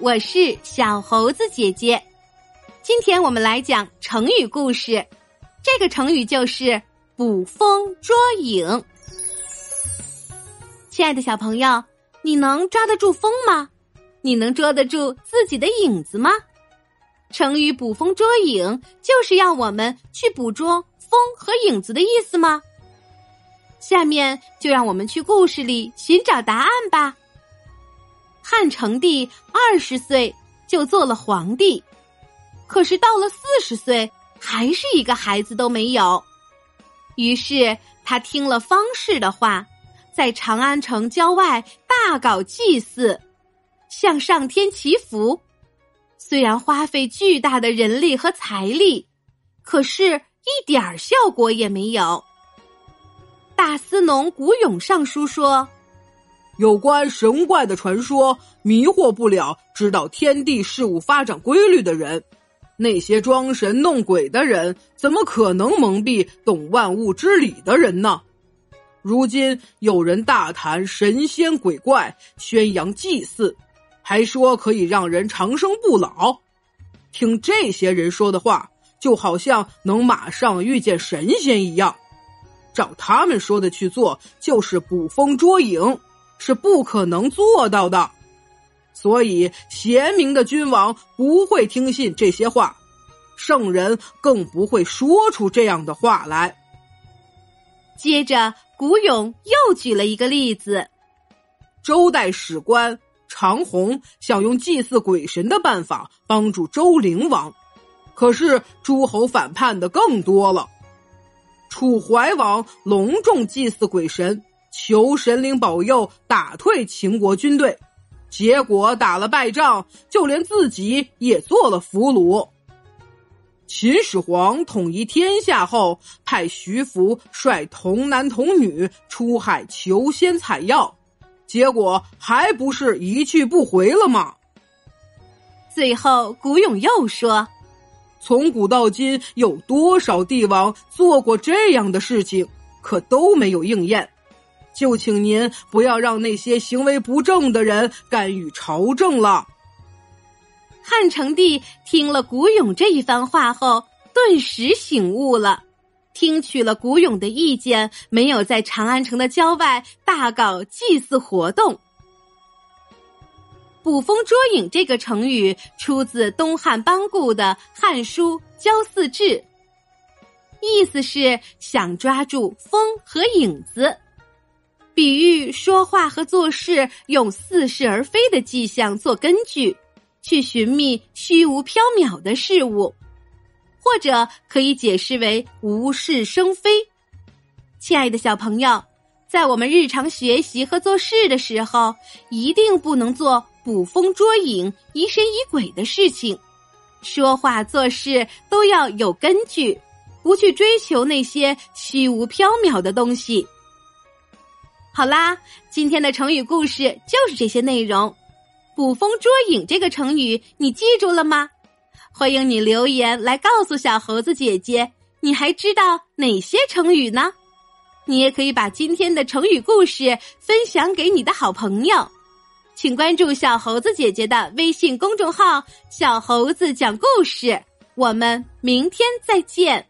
我是小猴子姐姐。今天我们来讲成语故事，这个成语就是“捕风捉影”。亲爱的小朋友，你能抓得住风吗？你能捉得住自己的影子吗？成语“捕风捉影”就是要我们去捕捉风和影子的意思吗？下面就让我们去故事里寻找答案吧。汉成帝二十岁就做了皇帝，可是到了四十岁还是一个孩子都没有。于是他听了方士的话，在长安城郊外大搞祭祀，向上天祈福。虽然花费巨大的人力和财力，可是一点儿效果也没有。大司农古勇上书说。有关神怪的传说迷惑不了知道天地事物发展规律的人，那些装神弄鬼的人怎么可能蒙蔽懂万物之理的人呢？如今有人大谈神仙鬼怪，宣扬祭祀，还说可以让人长生不老。听这些人说的话，就好像能马上遇见神仙一样。照他们说的去做，就是捕风捉影。是不可能做到的，所以贤明的君王不会听信这些话，圣人更不会说出这样的话来。接着，古勇又举了一个例子：周代史官常洪想用祭祀鬼神的办法帮助周灵王，可是诸侯反叛的更多了。楚怀王隆重祭祀鬼神。求神灵保佑打退秦国军队，结果打了败仗，就连自己也做了俘虏。秦始皇统一天下后，派徐福率童男童女出海求仙采药，结果还不是一去不回了吗？最后，古勇又说：“从古到今，有多少帝王做过这样的事情，可都没有应验。”就请您不要让那些行为不正的人干预朝政了。汉成帝听了古勇这一番话后，顿时醒悟了，听取了古勇的意见，没有在长安城的郊外大搞祭祀活动。捕风捉影这个成语出自东汉班固的《汉书·郊祀志》，意思是想抓住风和影子。比喻说话和做事用似是而非的迹象做根据，去寻觅虚无缥缈的事物，或者可以解释为无事生非。亲爱的小朋友，在我们日常学习和做事的时候，一定不能做捕风捉影、疑神疑鬼的事情。说话做事都要有根据，不去追求那些虚无缥缈的东西。好啦，今天的成语故事就是这些内容。捕风捉影这个成语你记住了吗？欢迎你留言来告诉小猴子姐姐，你还知道哪些成语呢？你也可以把今天的成语故事分享给你的好朋友，请关注小猴子姐姐的微信公众号“小猴子讲故事”。我们明天再见。